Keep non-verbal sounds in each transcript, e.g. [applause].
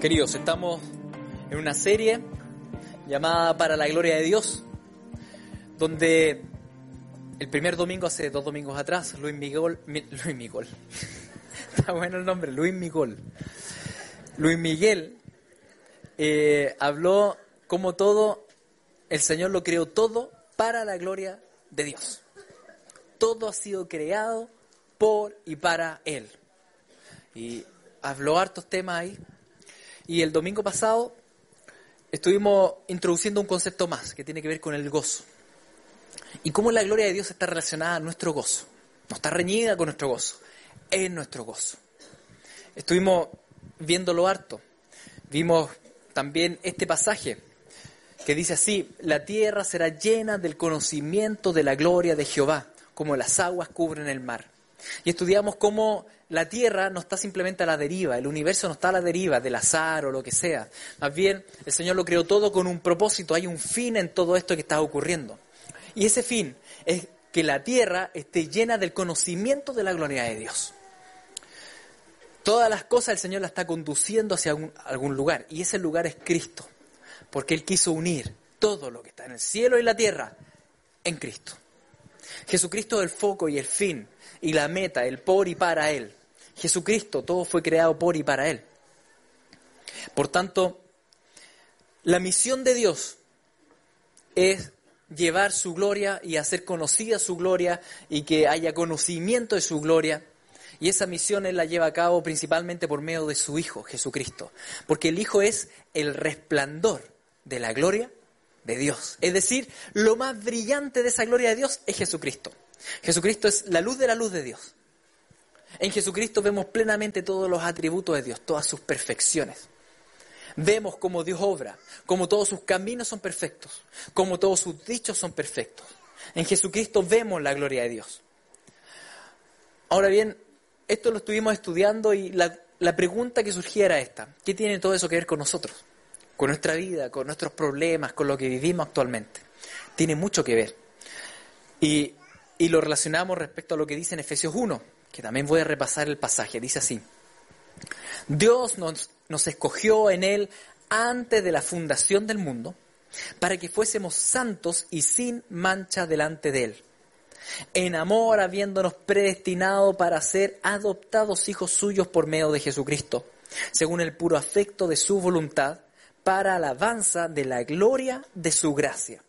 Queridos, estamos en una serie llamada Para la Gloria de Dios, donde el primer domingo, hace dos domingos atrás, Luis Miguel, Luis Miguel, [laughs] está bueno el nombre, Luis Miguel, Luis Miguel eh, habló como todo, el Señor lo creó todo para la gloria de Dios. Todo ha sido creado por y para Él. Y habló hartos temas ahí. Y el domingo pasado estuvimos introduciendo un concepto más que tiene que ver con el gozo. Y cómo la gloria de Dios está relacionada a nuestro gozo. No está reñida con nuestro gozo. Es nuestro gozo. Estuvimos viéndolo harto. Vimos también este pasaje que dice así, la tierra será llena del conocimiento de la gloria de Jehová, como las aguas cubren el mar. Y estudiamos cómo la Tierra no está simplemente a la deriva, el universo no está a la deriva del azar o lo que sea. Más bien, el Señor lo creó todo con un propósito, hay un fin en todo esto que está ocurriendo. Y ese fin es que la Tierra esté llena del conocimiento de la gloria de Dios. Todas las cosas el Señor las está conduciendo hacia algún, lugar, y ese lugar es Cristo, porque Él quiso unir todo lo que está en el cielo y la tierra en Cristo. Jesucristo es el foco y el fin y la meta, el por y para Él. Jesucristo, todo fue creado por y para Él. Por tanto, la misión de Dios es llevar su gloria y hacer conocida su gloria y que haya conocimiento de su gloria. Y esa misión Él la lleva a cabo principalmente por medio de su Hijo, Jesucristo. Porque el Hijo es el resplandor de la gloria de Dios. Es decir, lo más brillante de esa gloria de Dios es Jesucristo. Jesucristo es la luz de la luz de Dios. En Jesucristo vemos plenamente todos los atributos de Dios, todas sus perfecciones. Vemos cómo Dios obra, cómo todos sus caminos son perfectos, cómo todos sus dichos son perfectos. En Jesucristo vemos la gloria de Dios. Ahora bien, esto lo estuvimos estudiando y la, pregunta que surgía era esta. ¿Qué tiene todo eso que ver con nosotros? Con nuestra vida, con nuestros problemas, con lo que vivimos actualmente. Tiene mucho que ver. Y y lo relacionamos respecto a lo que dice en Efesios 1, que también voy a repasar el pasaje. Dice así, Dios nos, nos escogió en Él antes de la fundación del mundo para que fuésemos santos y sin mancha delante de Él. En amor, habiéndonos predestinado para ser adoptados hijos suyos por medio de Jesucristo, según el puro afecto de su voluntad, para alabanza de la gloria de su gracia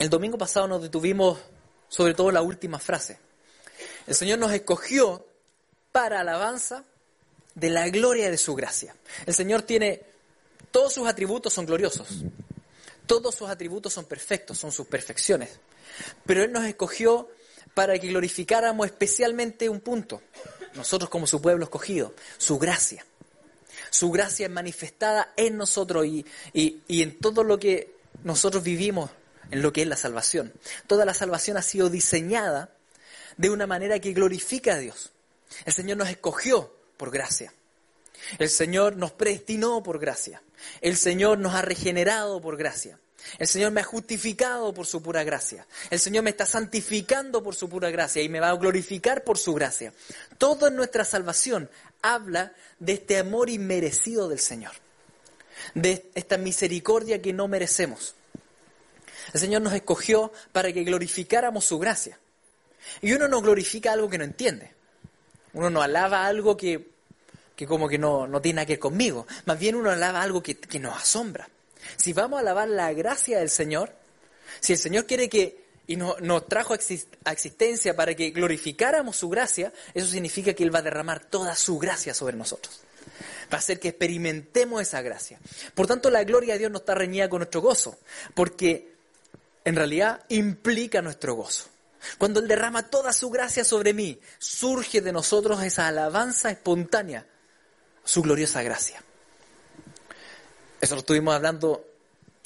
El domingo pasado nos detuvimos sobre todo la última frase. El Señor nos escogió para alabanza de la gloria de su gracia. El Señor tiene, todos sus atributos son gloriosos, todos sus atributos son perfectos, son sus perfecciones. Pero Él nos escogió para que glorificáramos especialmente un punto, nosotros como su pueblo escogido, su gracia. Su gracia es manifestada en nosotros y, y, y en todo lo que nosotros vivimos en lo que es la salvación. Toda la salvación ha sido diseñada de una manera que glorifica a Dios. El Señor nos escogió por gracia. El Señor nos predestinó por gracia. El Señor nos ha regenerado por gracia. El Señor me ha justificado por su pura gracia. El Señor me está santificando por su pura gracia y me va a glorificar por su gracia. Toda nuestra salvación habla de este amor inmerecido del Señor, de esta misericordia que no merecemos. El Señor nos escogió para que glorificáramos su gracia. Y uno no glorifica algo que no entiende. Uno no alaba algo que, como que no, no, tiene nada que ver conmigo. Más bien uno alaba algo que, que nos asombra. Si vamos a alabar la gracia del Señor, si el Señor quiere que y nos trajo a existencia para que glorificáramos su gracia, eso significa que Él va a derramar toda su gracia sobre nosotros. Va a hacer que experimentemos esa gracia. Por tanto, la gloria de Dios no está reñida con nuestro gozo, porque en realidad implica nuestro gozo. Cuando Él derrama toda su gracia sobre mí, surge de nosotros esa alabanza espontánea, su gloriosa gracia. Eso lo estuvimos hablando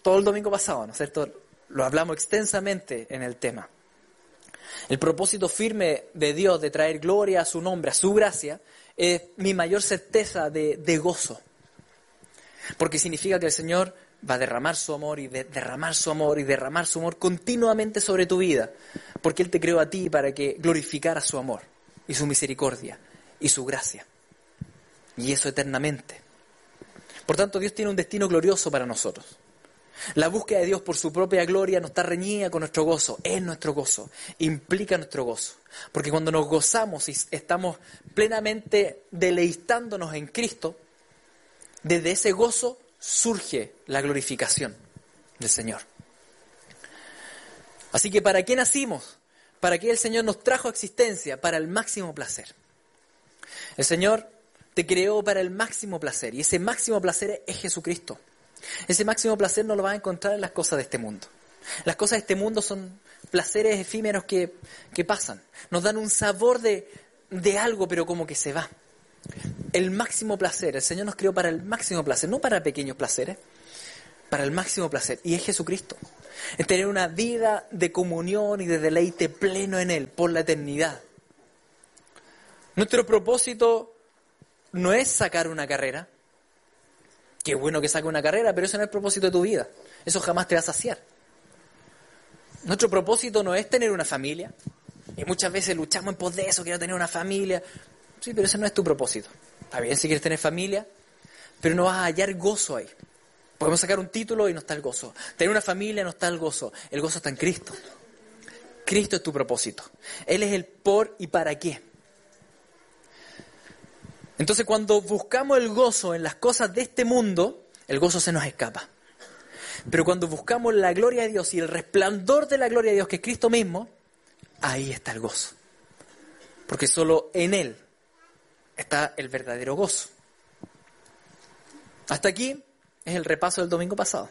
todo el domingo pasado, ¿no es cierto? Lo hablamos extensamente en el tema. El propósito firme de Dios de traer gloria a su nombre, a su gracia, es mi mayor certeza de, de gozo. Porque significa que el Señor va a derramar su amor y derramar su amor y derramar su amor continuamente sobre tu vida, porque Él te creó a ti para que glorificara su amor. y su misericordia y su gracia. Y eso eternamente. Por tanto, Dios tiene un destino glorioso para nosotros. La búsqueda de Dios por su propia gloria no está reñida con nuestro gozo, es nuestro gozo, implica nuestro gozo. Porque cuando nos gozamos y estamos plenamente deleitándonos en Cristo, desde ese gozo surge la glorificación del Señor. Así que ¿para qué nacimos? ¿Para qué el Señor nos trajo a existencia? Para el máximo placer. El Señor te creó para el máximo placer y ese máximo placer es Jesucristo. Ese máximo placer no lo vas a encontrar en las cosas de este mundo. Las cosas de este mundo son placeres efímeros que, que pasan. Nos dan un sabor de, de algo, pero como que se va. El máximo placer, el Señor nos creó para el máximo placer, no para pequeños placeres, para el máximo placer. Y es Jesucristo. Es tener una vida de comunión y de deleite pleno en Él por la eternidad. Nuestro propósito no es sacar una carrera, Qué bueno que saque una carrera, pero eso no es el propósito de tu vida. Eso jamás te va a saciar. Nuestro propósito no es tener una familia. Y muchas veces luchamos en pos de eso, quiero tener una familia. Sí, pero ese no es tu propósito. Está bien si quieres tener familia, pero no vas a hallar gozo ahí. Podemos sacar un título y no está el gozo. Tener una familia no está el gozo. El gozo está en Cristo. Cristo es tu propósito. Él es el por y para qué. Entonces cuando buscamos el gozo en las cosas de este mundo, el gozo se nos escapa. Pero cuando buscamos la gloria de Dios y el resplandor de la gloria de Dios, que es Cristo mismo, ahí está el gozo. Porque solo en Él está el verdadero gozo. Hasta aquí es el repaso del domingo pasado.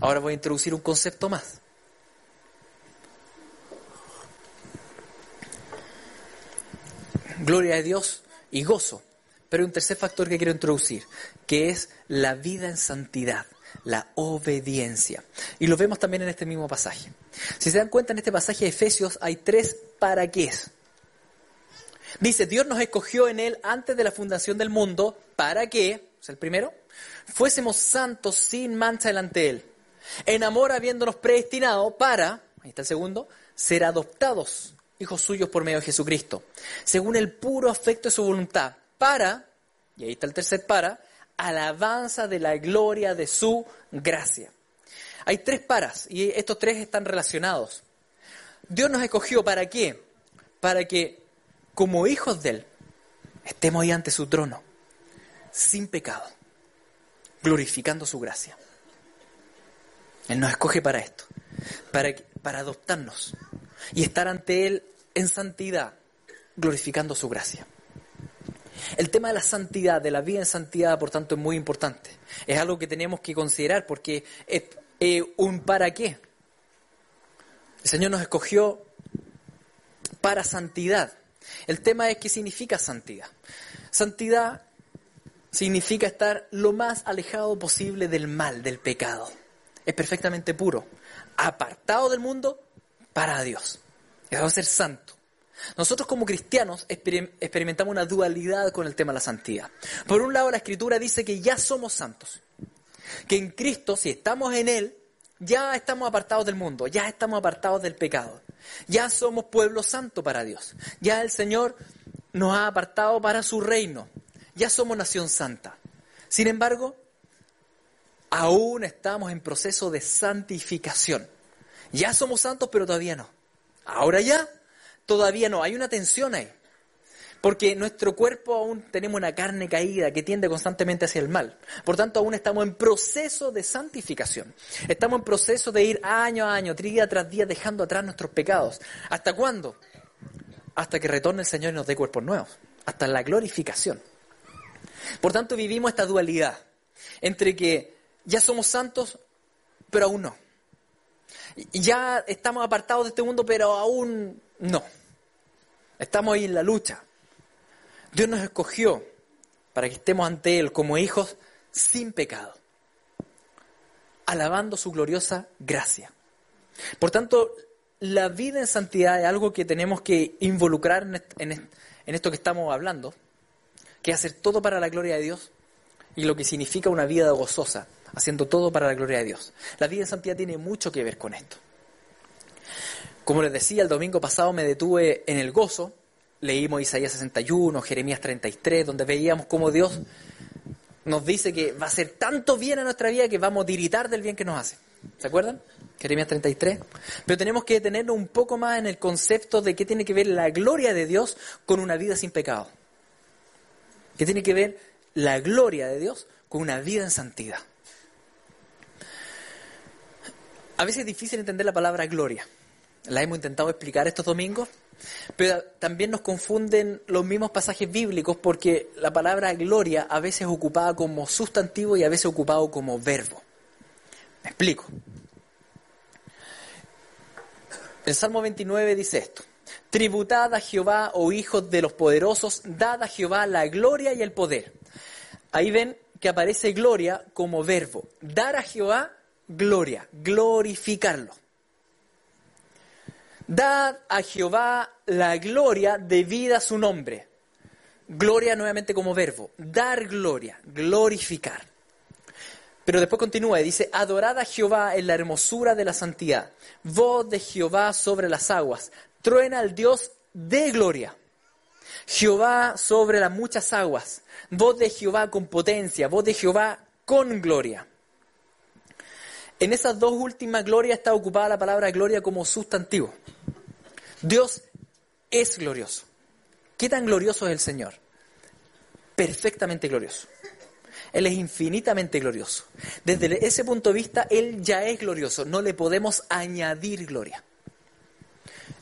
Ahora voy a introducir un concepto más. Gloria a Dios y gozo. Pero hay un tercer factor que quiero introducir, que es la vida en santidad, la obediencia. Y lo vemos también en este mismo pasaje. Si se dan cuenta, en este pasaje de Efesios hay tres para qué. Dice, Dios nos escogió en Él antes de la fundación del mundo, para que, es el primero, fuésemos santos sin mancha delante de Él. En amor habiéndonos predestinado para, ahí está el segundo, ser adoptados hijos suyos por medio de Jesucristo, según el puro afecto de su voluntad, para, y ahí está el tercer para, alabanza de la gloria de su gracia. Hay tres paras y estos tres están relacionados. Dios nos escogió para qué? Para que como hijos de Él estemos ahí ante su trono, sin pecado, glorificando su gracia. Él nos escoge para esto, para, para adoptarnos, y estar ante Él en santidad, glorificando su gracia. El tema de la santidad, de la vida en santidad, por tanto, es muy importante. Es algo que tenemos que considerar porque es un para qué. El Señor nos escogió para santidad. El tema es qué significa santidad. Santidad significa estar lo más alejado posible del mal, del pecado. Es perfectamente puro, apartado del mundo para Dios. Eso a ser santo. Nosotros como cristianos experimentamos una dualidad con el tema de la santidad. Por un lado, la escritura dice que ya somos santos. Que en Cristo, si estamos en Él, ya estamos apartados del mundo, ya estamos apartados del pecado. Ya somos pueblo santo para Dios. Ya el Señor nos ha apartado para su reino. Ya somos nación santa. Sin embargo, aún estamos en proceso de santificación. Ya somos santos, pero todavía no. Ahora ya, todavía no. Hay una tensión ahí. Porque nuestro cuerpo aún tenemos una carne caída que tiende constantemente hacia el mal. Por tanto, aún estamos en proceso de santificación. Estamos en proceso de ir año a año, día tras día, dejando atrás nuestros pecados. ¿Hasta cuándo? Hasta que retorne el Señor y nos dé cuerpos nuevos. Hasta la glorificación. Por tanto, vivimos esta dualidad entre que ya somos santos, pero aún no. Ya estamos apartados de este mundo, pero aún no. Estamos ahí en la lucha. Dios nos escogió para que estemos ante Él como hijos sin pecado, alabando su gloriosa gracia. Por tanto, la vida en santidad es algo que tenemos que involucrar en esto que estamos hablando, que es hacer todo para la gloria de Dios y lo que significa una vida gozosa, haciendo todo para la gloria de Dios. La vida en santidad tiene mucho que ver con esto. Como les decía, el domingo pasado me detuve en el gozo leímos Isaías 61, Jeremías 33, donde veíamos cómo Dios nos dice que va a hacer tanto bien a nuestra vida que vamos a tiritar del bien que nos hace. ¿Se acuerdan? Jeremías 33. Pero tenemos que detenernos un poco más en el concepto de qué tiene que ver la gloria de Dios con una vida sin pecado. ¿Qué tiene que ver la gloria de Dios con una vida en santidad? A veces es difícil entender la palabra gloria. La hemos intentado explicar estos domingos, pero también nos confunden los mismos pasajes bíblicos porque la palabra gloria a veces es ocupada como sustantivo y a veces ocupado como verbo. Me explico. El Salmo 29 dice esto. Tributad a Jehová, oh hijos de los poderosos, dad a Jehová la gloria y el poder. Ahí ven que aparece gloria como verbo. Dar a Jehová gloria, glorificarlo. Dad a Jehová la gloria debida a su nombre. Gloria nuevamente como verbo. Dar gloria, glorificar. Pero después continúa y dice, adorad a Jehová en la hermosura de la santidad. Voz de Jehová sobre las aguas. Truena al Dios de gloria. Jehová sobre las muchas aguas. Voz de Jehová con potencia. Voz de Jehová con gloria. En esas dos últimas glorias está ocupada la palabra gloria como sustantivo. Dios es glorioso. ¿Qué tan glorioso es el Señor? Perfectamente glorioso. Él es infinitamente glorioso. Desde ese punto de vista, Él ya es glorioso. No le podemos añadir gloria.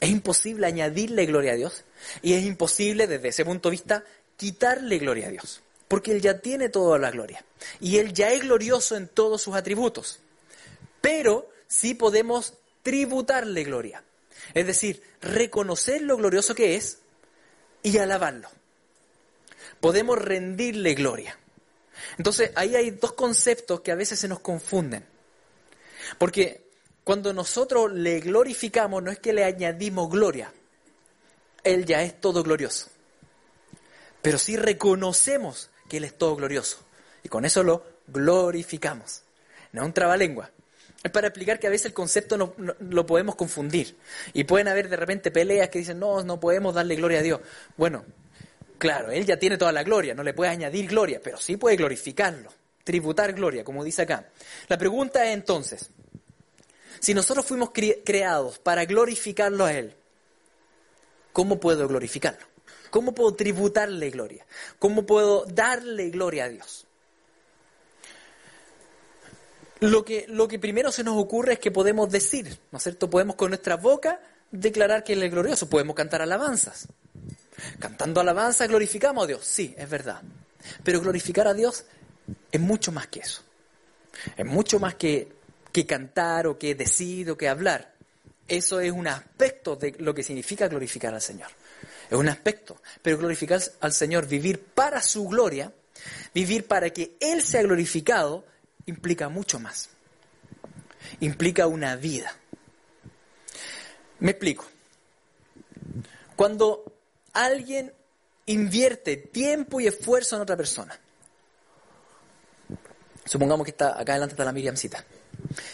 Es imposible añadirle gloria a Dios y es imposible desde ese punto de vista quitarle gloria a Dios. Porque Él ya tiene toda la gloria. Y Él ya es glorioso en todos sus atributos pero sí podemos tributarle gloria. Es decir, reconocer lo glorioso que es y alabarlo. Podemos rendirle gloria. Entonces, ahí hay dos conceptos que a veces se nos confunden. Porque cuando nosotros le glorificamos, no es que le añadimos gloria. Él ya es todo glorioso. Pero sí reconocemos que Él es todo glorioso. Y con eso lo glorificamos. No es un trabalengua. Es para explicar que a veces el concepto no, lo podemos confundir. Y pueden haber de repente peleas que dicen, no, no podemos darle gloria a Dios. Bueno, claro, Él ya tiene toda la gloria, no le puede añadir gloria, pero sí puede glorificarlo, tributar gloria, como dice acá. La pregunta es entonces, si nosotros fuimos creados para glorificarlo a Él, ¿cómo puedo glorificarlo? ¿Cómo puedo tributarle gloria? ¿Cómo puedo darle gloria a Dios? Lo que, lo que primero se nos ocurre es que podemos decir, ¿no es cierto? Podemos con nuestra boca declarar que Él es glorioso, podemos cantar alabanzas. Cantando alabanzas glorificamos a Dios, sí, es verdad. Pero glorificar a Dios es mucho más que eso. Es mucho más que, que cantar o que decir o que hablar. Eso es un aspecto de lo que significa glorificar al Señor. Es un aspecto. Pero glorificar al Señor, vivir para su gloria, vivir para que Él sea glorificado, implica mucho más. Implica una vida. Me explico. Cuando alguien invierte tiempo y esfuerzo en otra persona, supongamos que está acá adelante está la Miriamcita,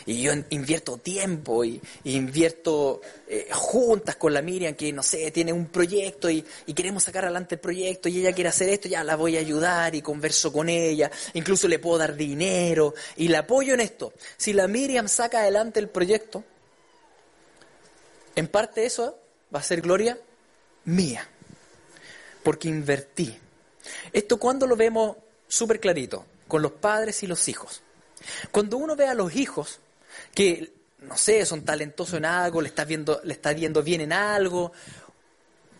y yo invierto tiempo y, invierto eh, juntas con la Miriam que, no sé, tiene un proyecto y, queremos sacar adelante el proyecto y ella quiere hacer esto, ya la voy a ayudar y converso con ella, incluso le puedo dar dinero y la apoyo en esto. Si la Miriam saca adelante el proyecto, en parte eso va a ser gloria mía, porque invertí. Esto cuando lo vemos súper clarito, con los padres y los hijos. Cuando uno ve a los hijos que, no sé, son talentosos en algo, le está viendo, le está viendo bien en algo,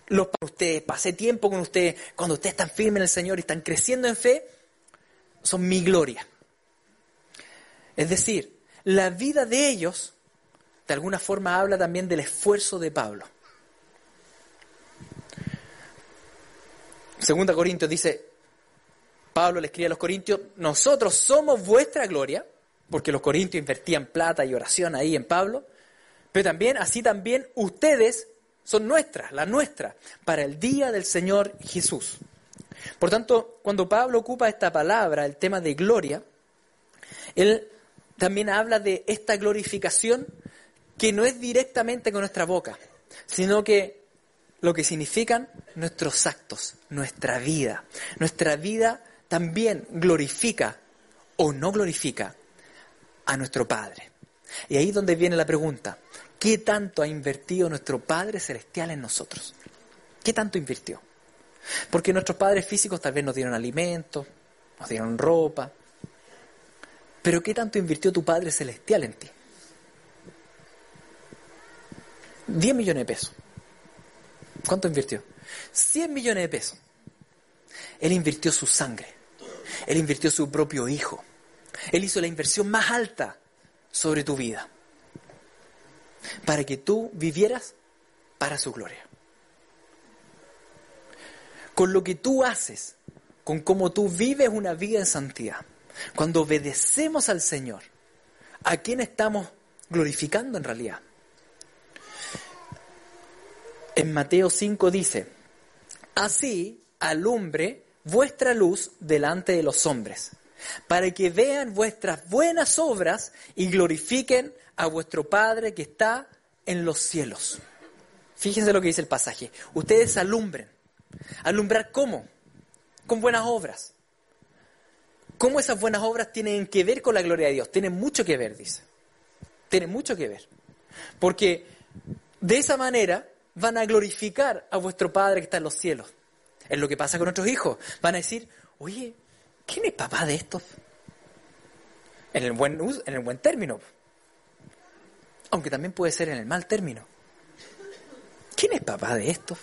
los para usted, pasé tiempo con usted, cuando ustedes están firmes en el Señor y están creciendo en fe, son mi gloria. Es decir, la vida de ellos, de alguna forma, habla también del esfuerzo de Pablo. Segunda Corintios dice, Pablo le escribe a los corintios, nosotros somos vuestra gloria, porque los corintios invertían plata y oración ahí en Pablo, pero también, así también, ustedes son nuestras, la nuestra, para el día del Señor Jesús. Por tanto, cuando Pablo ocupa esta palabra, el tema de gloria, él también habla de esta glorificación que no es directamente con nuestra boca, sino que lo que significan nuestros actos, nuestra vida. Nuestra vida también glorifica o no glorifica a nuestro Padre. Y ahí es donde viene la pregunta, ¿qué tanto ha invertido nuestro Padre Celestial en nosotros? ¿Qué tanto invirtió? Porque nuestros padres físicos tal vez nos dieron alimento, nos dieron ropa, pero ¿qué tanto invirtió tu Padre Celestial en ti? 10 millones de pesos. ¿Cuánto invirtió? 100 millones de pesos. Él invirtió su sangre. Él invirtió su propio hijo. Él hizo la inversión más alta sobre tu vida. Para que tú vivieras para su gloria. Con lo que tú haces, con cómo tú vives una vida en santidad, cuando obedecemos al Señor, ¿a quién estamos glorificando en realidad? En Mateo 5 dice, así alumbre vuestra luz delante de los hombres, para que vean vuestras buenas obras y glorifiquen a vuestro Padre que está en los cielos. Fíjense lo que dice el pasaje. Ustedes alumbren. ¿Alumbrar cómo? Con buenas obras. ¿Cómo esas buenas obras tienen que ver con la gloria de Dios? Tienen mucho que ver, dice. Tienen mucho que ver. Porque de esa manera van a glorificar a vuestro Padre que está en los cielos. Es lo que pasa con nuestros hijos. Van a decir, oye, ¿quién es papá de estos? En el buen, en el buen término. Aunque también puede ser en el mal término. ¿Quién es papá de estos?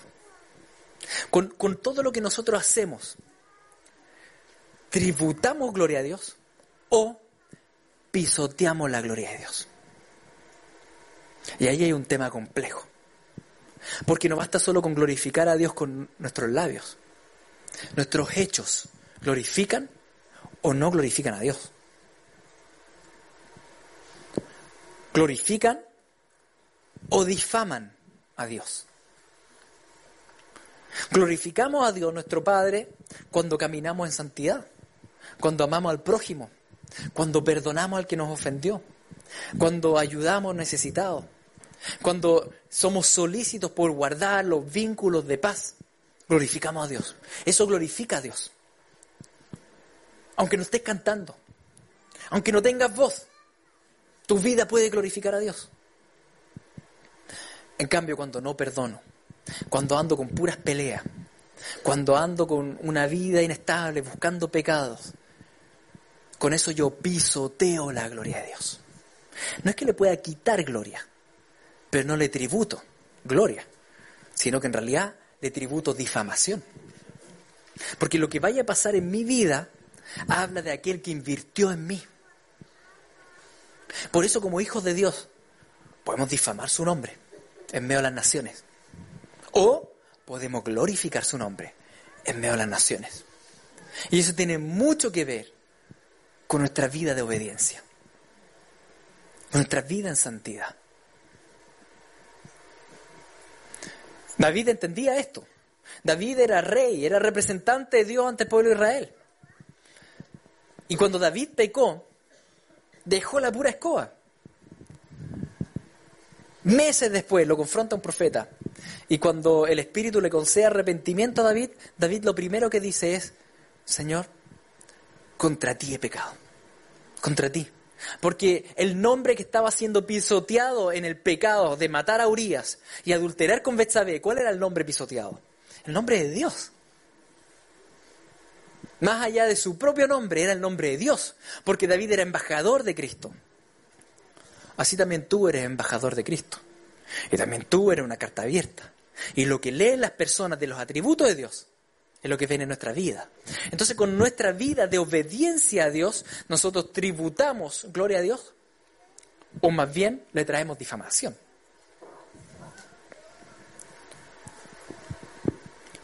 Con, con todo lo que nosotros hacemos, ¿tributamos gloria a Dios o pisoteamos la gloria de Dios? Y ahí hay un tema complejo. Porque no basta solo con glorificar a Dios con nuestros labios. Nuestros hechos glorifican o no glorifican a Dios. Glorifican o difaman a Dios. Glorificamos a Dios nuestro Padre cuando caminamos en santidad, cuando amamos al prójimo, cuando perdonamos al que nos ofendió, cuando ayudamos necesitados, cuando somos solícitos por guardar los vínculos de paz, glorificamos a Dios. Eso glorifica a Dios. Aunque no estés cantando, aunque no tengas voz, tu vida puede glorificar a Dios. En cambio, cuando no perdono, cuando ando con puras peleas, cuando ando con una vida inestable, buscando pecados, con eso yo pisoteo la gloria de Dios. No es que le pueda quitar gloria, pero no le tributo gloria, sino que en realidad le tributo difamación. Porque lo que vaya a pasar en mi vida habla de aquel que invirtió en mí. Por eso como hijos de Dios podemos difamar su nombre en medio de las naciones. O podemos glorificar su nombre en medio de las naciones. Y eso tiene mucho que ver con nuestra vida de obediencia, con nuestra vida en santidad. David entendía esto. David era rey, era representante de Dios ante el pueblo de Israel. Y cuando David pecó, dejó la pura escoba. Meses después lo confronta un profeta. Y cuando el Espíritu le concede arrepentimiento a David, David lo primero que dice es, Señor, contra ti he pecado. Contra ti. Porque el nombre que estaba siendo pisoteado en el pecado de matar a Urias y adulterar con Betsabé, ¿cuál era el nombre pisoteado? El nombre de Dios. Más allá de su propio nombre, era el nombre de Dios, porque David era embajador de Cristo. Así también tú eres embajador de Cristo. Y también tú eres una carta abierta. Y lo que leen las personas de los atributos de Dios es lo que ven en nuestra vida. Entonces, con nuestra vida de obediencia a Dios, nosotros tributamos gloria a Dios, o más bien le traemos difamación.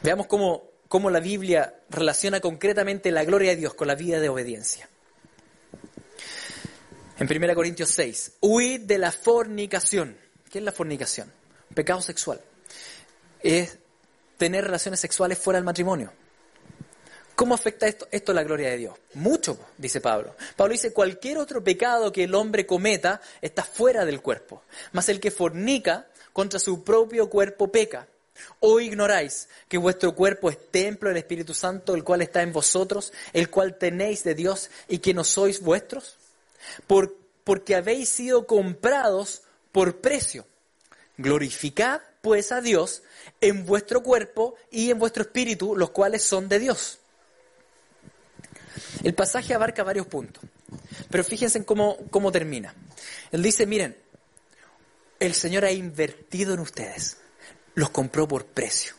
Veamos cómo, cómo la Biblia relaciona concretamente la gloria de Dios con la vida de obediencia. En 1 Corintios 6, huid de la fornicación. ¿Qué es la fornicación? Pecado sexual. Es tener relaciones sexuales fuera del matrimonio. ¿Cómo afecta esto, esto a la gloria de Dios? Mucho, dice Pablo. Pablo dice, cualquier otro pecado que el hombre cometa está fuera del cuerpo, mas el que fornica contra su propio cuerpo peca. ¿O ignoráis que vuestro cuerpo es templo del Espíritu Santo, el cual está en vosotros, el cual tenéis de Dios y que no sois vuestros? Por, porque habéis sido comprados por precio. Glorificad pues a Dios en vuestro cuerpo y en vuestro espíritu, los cuales son de Dios. El pasaje abarca varios puntos, pero fíjense en cómo, cómo termina. Él dice, miren, el Señor ha invertido en ustedes los compró por precio.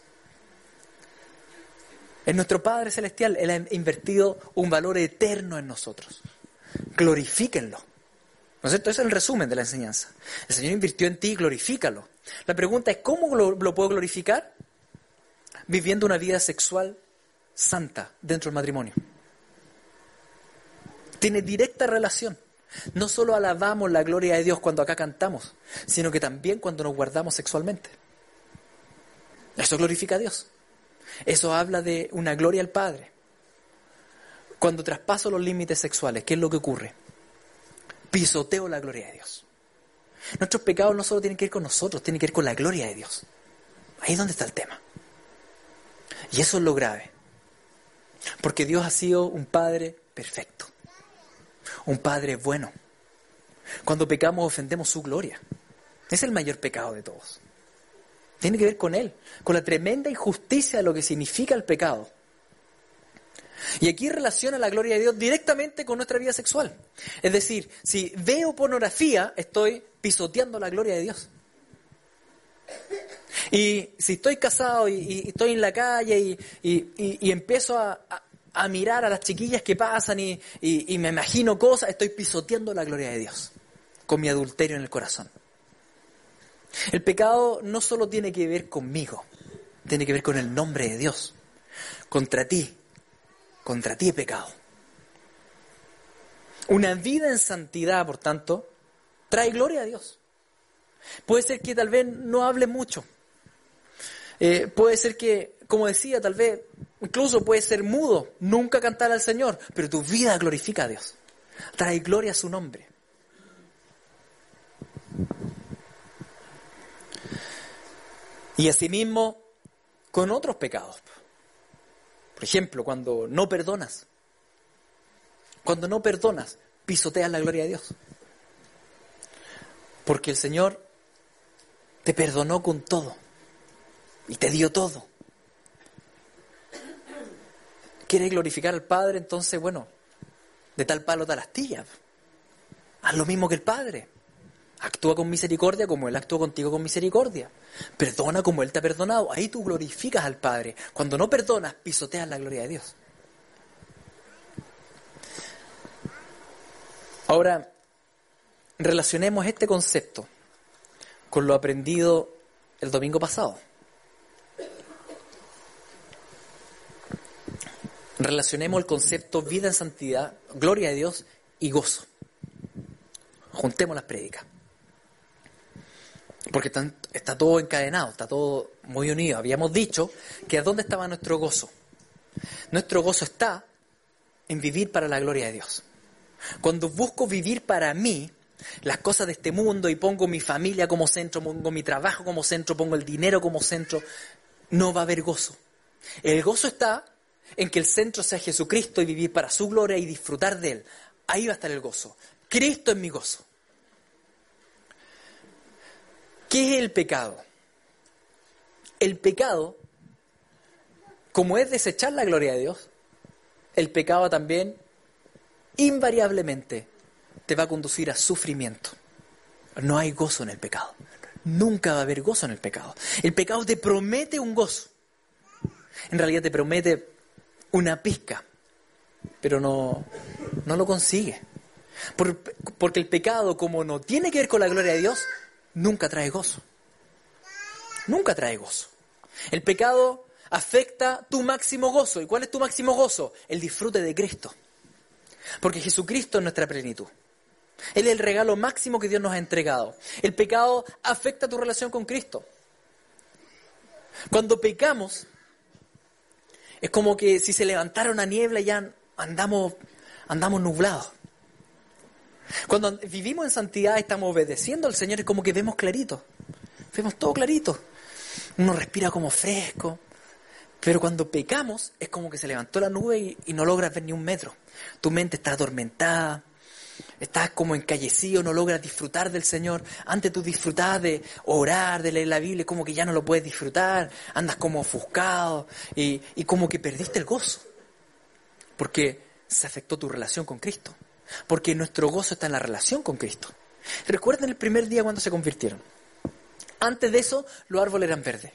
En nuestro Padre Celestial, Él ha invertido un valor eterno en nosotros. Glorifíquenlo. ¿No es cierto? Es el resumen de la enseñanza. El Señor invirtió en ti, glorifícalo. La pregunta es, ¿cómo lo, lo puedo glorificar? Viviendo una vida sexual santa dentro del matrimonio. Tiene directa relación. No solo alabamos la gloria de Dios cuando acá cantamos, sino que también cuando nos guardamos sexualmente. Eso glorifica a Dios. Eso habla de una gloria al Padre. Cuando traspaso los límites sexuales, ¿qué es lo que ocurre? Pisoteo la gloria de Dios. Nuestros pecados no solo tienen que ir con nosotros, tienen que ir con la gloria de Dios. Ahí es donde está el tema. Y eso es lo grave. Porque Dios ha sido un Padre perfecto. Un Padre bueno. Cuando pecamos ofendemos su gloria. Es el mayor pecado de todos. Tiene que ver con Él, con la tremenda injusticia de lo que significa el pecado. Y aquí relaciona la gloria de Dios directamente con nuestra vida sexual. Es decir, si veo pornografía, estoy pisoteando la gloria de Dios. Y si estoy casado y, estoy en la calle y, empiezo a, mirar a las chiquillas que pasan y me imagino cosas, estoy pisoteando la gloria de Dios con mi adulterio en el corazón. El pecado no solo tiene que ver conmigo, tiene que ver con el nombre de Dios. Contra ti, contra ti he pecado. Una vida en santidad, por tanto, trae gloria a Dios. Puede ser que tal vez no hable mucho. Eh, puede ser que, como decía, tal vez incluso puede ser mudo, nunca cantar al Señor, pero tu vida glorifica a Dios. Trae gloria a su nombre. Y asimismo con otros pecados. Por ejemplo, cuando no perdonas. Cuando no perdonas, pisoteas la gloria de Dios. Porque el Señor te perdonó con todo y te dio todo. ¿Quieres glorificar al Padre? Entonces, bueno, de tal palo tal astilla. Haz lo mismo que el Padre. Actúa con misericordia como Él actuó contigo con misericordia. Perdona como Él te ha perdonado. Ahí tú glorificas al Padre. Cuando no perdonas, pisoteas la gloria de Dios. Ahora, relacionemos este concepto con lo aprendido el domingo pasado. Relacionemos el concepto vida en santidad, gloria de Dios y gozo. Juntemos las prédicas. Porque está, todo encadenado, está todo muy unido. Habíamos dicho que a dónde estaba nuestro gozo. Nuestro gozo está en vivir para la gloria de Dios. Cuando busco vivir para mí, las cosas de este mundo y pongo mi familia como centro, pongo mi trabajo como centro, pongo el dinero como centro, no va a haber gozo. El gozo está en que el centro sea Jesucristo y vivir para su gloria y disfrutar de Él. Ahí va a estar el gozo. Cristo es mi gozo. ¿Qué es el pecado? El pecado, como es desechar la gloria de Dios, el pecado también invariablemente te va a conducir a sufrimiento. No hay gozo en el pecado. Nunca va a haber gozo en el pecado. El pecado te promete un gozo. En realidad te promete una pizca, pero no, no lo consigue. porque el pecado, como no tiene que ver con la gloria de Dios, nunca trae gozo. Nunca trae gozo. El pecado afecta tu máximo gozo. ¿Y cuál es tu máximo gozo? El disfrute de Cristo. Porque Jesucristo es nuestra plenitud. Él es el regalo máximo que Dios nos ha entregado. El pecado afecta tu relación con Cristo. Cuando pecamos, es como que si se levantara una niebla y ya andamos nublados. Cuando vivimos en santidad, estamos obedeciendo al Señor, es como que vemos clarito. Vemos todo clarito. uno respira como fresco, pero cuando pecamos es como que se levantó la nube y, no logras ver ni un metro. Tu mente está atormentada, estás como encallecido, no logras disfrutar del Señor. Antes tú disfrutabas de orar, de leer la Biblia, como que ya no lo puedes disfrutar, andas como ofuscado y, y como que perdiste el gozo. Porque se afectó tu relación con Cristo. Porque nuestro gozo está en la relación con Cristo. Recuerden el primer día cuando se convirtieron. Antes de eso, los árboles eran verdes.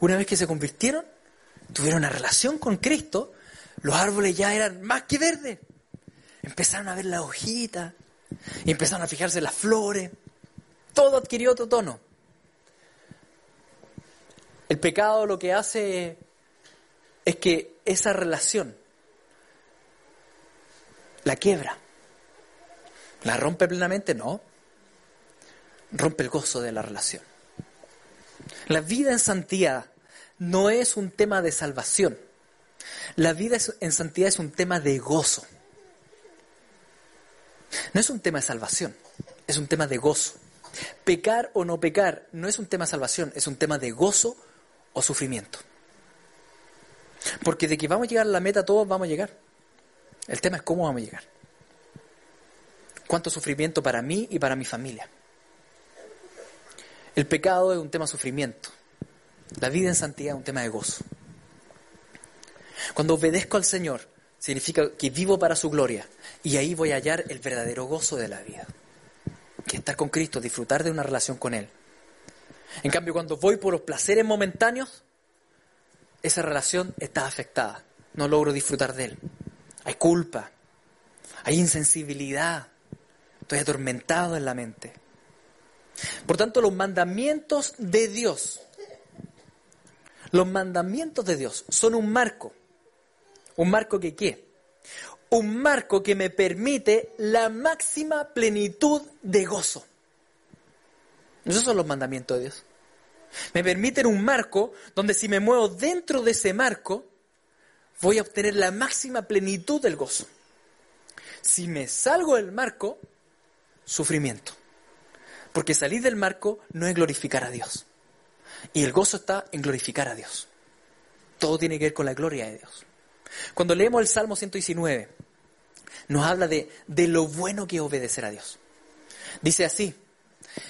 Una vez que se convirtieron, tuvieron una relación con Cristo, los árboles ya eran más que verdes. Empezaron a ver las hojitas, y empezaron a fijarse las flores. Todo adquirió otro tono. El pecado lo que hace es que esa relación la quiebra. ¿La rompe plenamente? No. Rompe el gozo de la relación. La vida en santidad no es un tema de salvación. La vida en santidad es un tema de gozo. No es un tema de salvación, es un tema de gozo. Pecar o no pecar no es un tema de salvación, es un tema de gozo o sufrimiento. Porque de que vamos a llegar a la meta todos vamos a llegar. El tema es cómo vamos a llegar. Cuánto sufrimiento para mí y para mi familia. El pecado es un tema de sufrimiento. La vida en santidad es un tema de gozo. Cuando obedezco al Señor, significa que vivo para su gloria. Y ahí voy a hallar el verdadero gozo de la vida. Que estar con Cristo, disfrutar de una relación con Él. En cambio, cuando voy por los placeres momentáneos, esa relación está afectada. No logro disfrutar de Él. Hay culpa, hay insensibilidad, estoy atormentado en la mente. Por tanto, los mandamientos de Dios, los mandamientos de Dios son un marco ¿Un marco que qué? Un marco que me permite la máxima plenitud de gozo. Esos son los mandamientos de Dios. Me permiten un marco donde si me muevo dentro de ese marco, voy a obtener la máxima plenitud del gozo. Si me salgo del marco, sufrimiento. Porque salir del marco no es glorificar a Dios. Y el gozo está en glorificar a Dios. Todo tiene que ver con la gloria de Dios. Cuando leemos el Salmo 119, nos habla de, de lo bueno que es obedecer a Dios. Dice así,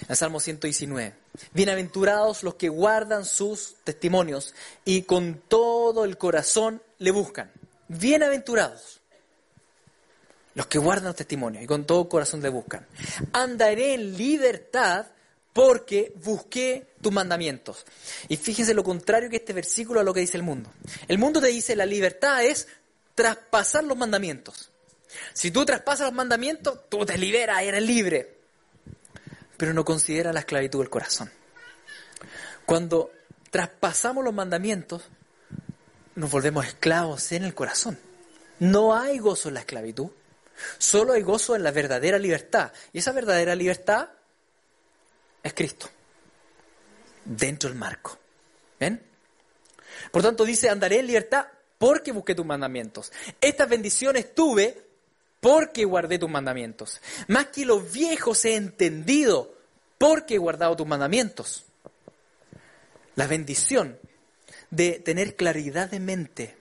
el Salmo 119, bienaventurados los que guardan sus testimonios y con todo el corazón le buscan. Bienaventurados los que guardan los testimonios y con todo corazón le buscan. Andaré en libertad porque busqué tus mandamientos. Y fíjense lo contrario que este versículo a lo que dice el mundo. El mundo te dice la libertad es traspasar los mandamientos. Si tú traspasas los mandamientos, tú te liberas, eres libre. Pero no considera la esclavitud del corazón. Cuando traspasamos los mandamientos, nos volvemos esclavos en el corazón. No hay gozo en la esclavitud, solo hay gozo en la verdadera libertad. Y esa verdadera libertad es Cristo. Dentro del marco. ¿Ven? Por tanto dice, andaré en libertad porque busqué tus mandamientos. Estas bendiciones tuve porque guardé tus mandamientos. Más que los viejos he entendido porque he guardado tus mandamientos. La bendición de tener claridad de mente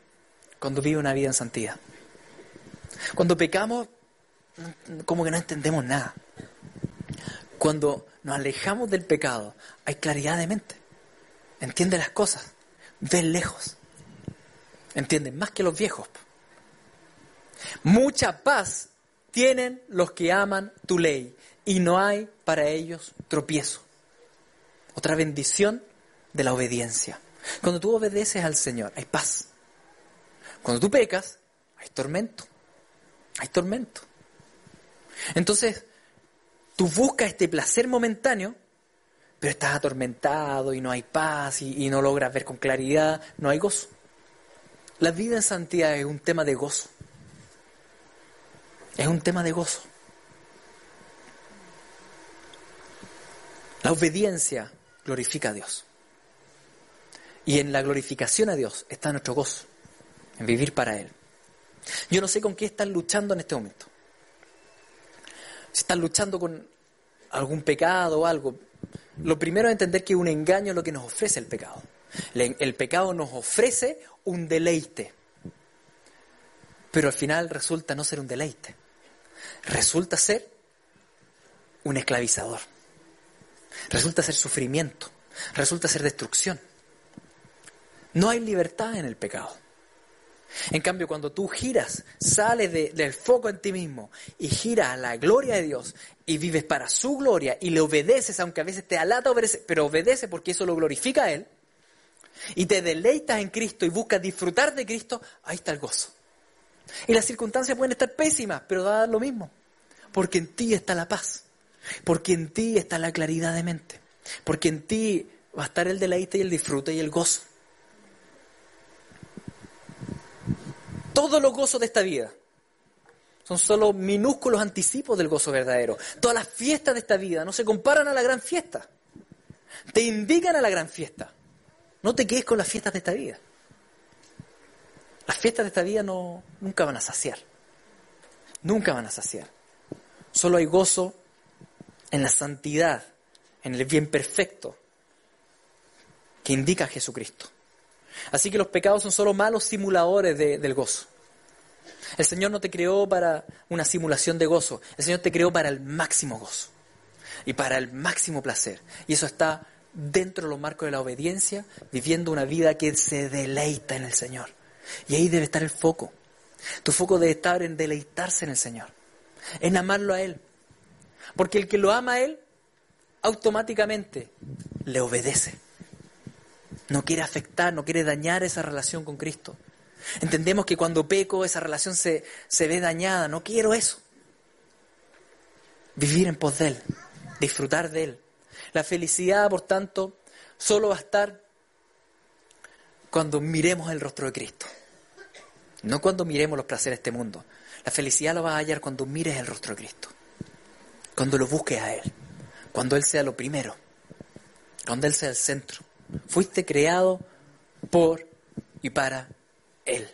cuando vive una vida en santidad. Cuando pecamos, como que no entendemos nada. Cuando nos alejamos del pecado, hay claridad de mente. Entiende las cosas, ve lejos. Entienden más que los viejos. Mucha paz tienen los que aman tu ley y no hay para ellos tropiezo. Otra bendición de la obediencia. Cuando tú obedeces al Señor, hay paz. Cuando tú pecas, hay tormento. Hay tormento. Entonces, Tú buscas este placer momentáneo, pero estás atormentado y no hay paz y, no logras ver con claridad, no hay gozo. La vida en santidad es un tema de gozo. Es un tema de gozo. La obediencia glorifica a Dios. Y en la glorificación a Dios está nuestro gozo, en vivir para Él. Yo no sé con qué están luchando en este momento si están luchando con algún pecado o algo, lo primero es entender que un engaño es lo que nos ofrece el pecado. El, pecado nos ofrece un deleite, pero al final resulta no ser un deleite, resulta ser un esclavizador, resulta ser sufrimiento, resulta ser destrucción. No hay libertad en el pecado. En cambio, cuando tú giras, sales del foco en ti mismo y giras a la gloria de Dios y vives para su gloria y le obedeces, aunque a veces te alata obedecer, pero obedece porque eso lo glorifica a Él, y te deleitas en Cristo y buscas disfrutar de Cristo, ahí está el gozo. Y las circunstancias pueden estar pésimas, pero va a dar lo mismo, porque en ti está la paz, porque en ti está la claridad de mente, porque en ti va a estar el deleite y el disfrute y el gozo. Todos los gozos de esta vida son solo minúsculos anticipos del gozo verdadero. Todas las fiestas de esta vida no se comparan a la gran fiesta. Te indican a la gran fiesta. No te quedes con las fiestas de esta vida. Las fiestas de esta vida no, nunca van a saciar. Nunca van a saciar. Solo hay gozo en la santidad, en el bien perfecto que indica a Jesucristo. Así que los pecados son solo malos simuladores del gozo. El Señor no te creó para una simulación de gozo, el Señor te creó para el máximo gozo y para el máximo placer. Y eso está dentro de los marcos de la obediencia, viviendo una vida que se deleita en el Señor. Y ahí debe estar el foco. Tu foco debe estar en deleitarse en el Señor, en amarlo a Él. Porque el que lo ama a Él, automáticamente le obedece no quiere afectar, no quiere dañar esa relación con Cristo. Entendemos que cuando peco esa relación se, se ve dañada, no quiero eso. Vivir en pos de Él, disfrutar de Él. La felicidad, por tanto, solo va a estar cuando miremos el rostro de Cristo. No cuando miremos los placeres de este mundo. La felicidad la vas a hallar cuando mires el rostro de Cristo. Cuando lo busques a Él. Cuando Él sea lo primero. Cuando Él sea el centro. Fuiste creado por y para Él.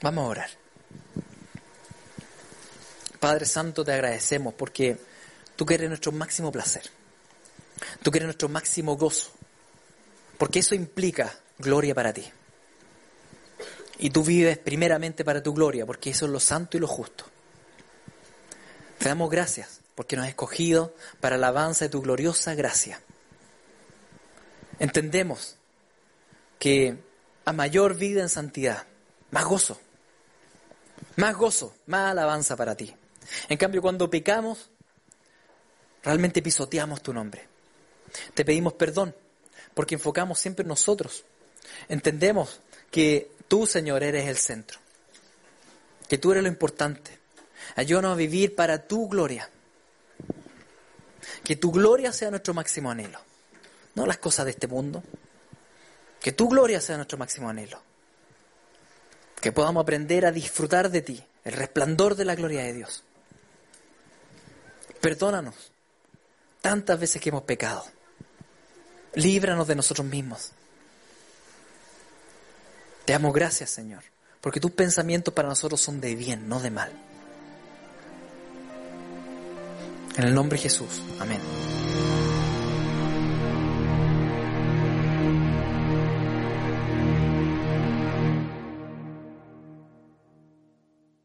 Vamos a orar. Padre Santo, te agradecemos porque tú quieres nuestro máximo placer. Tú quieres nuestro máximo gozo. Porque eso implica gloria para ti. Y tú vives primeramente para tu gloria, porque eso es lo santo y lo justo. Te damos gracias porque nos has escogido para la alabanza de tu gloriosa gracia. Entendemos que a mayor vida en santidad, más gozo, más gozo, más alabanza para ti. En cambio, cuando pecamos, realmente pisoteamos tu nombre. Te pedimos perdón porque enfocamos siempre en nosotros. Entendemos que tú, Señor, eres el centro, que tú eres lo importante. Ayúdanos a vivir para tu gloria. Que tu gloria sea nuestro máximo anhelo no las cosas de este mundo. Que tu gloria sea nuestro máximo anhelo. Que podamos aprender a disfrutar de ti, el resplandor de la gloria de Dios. Perdónanos tantas veces que hemos pecado. Líbranos de nosotros mismos. Te damos gracias, Señor, porque tus pensamientos para nosotros son de bien, no de mal. En el nombre de Jesús. Amén.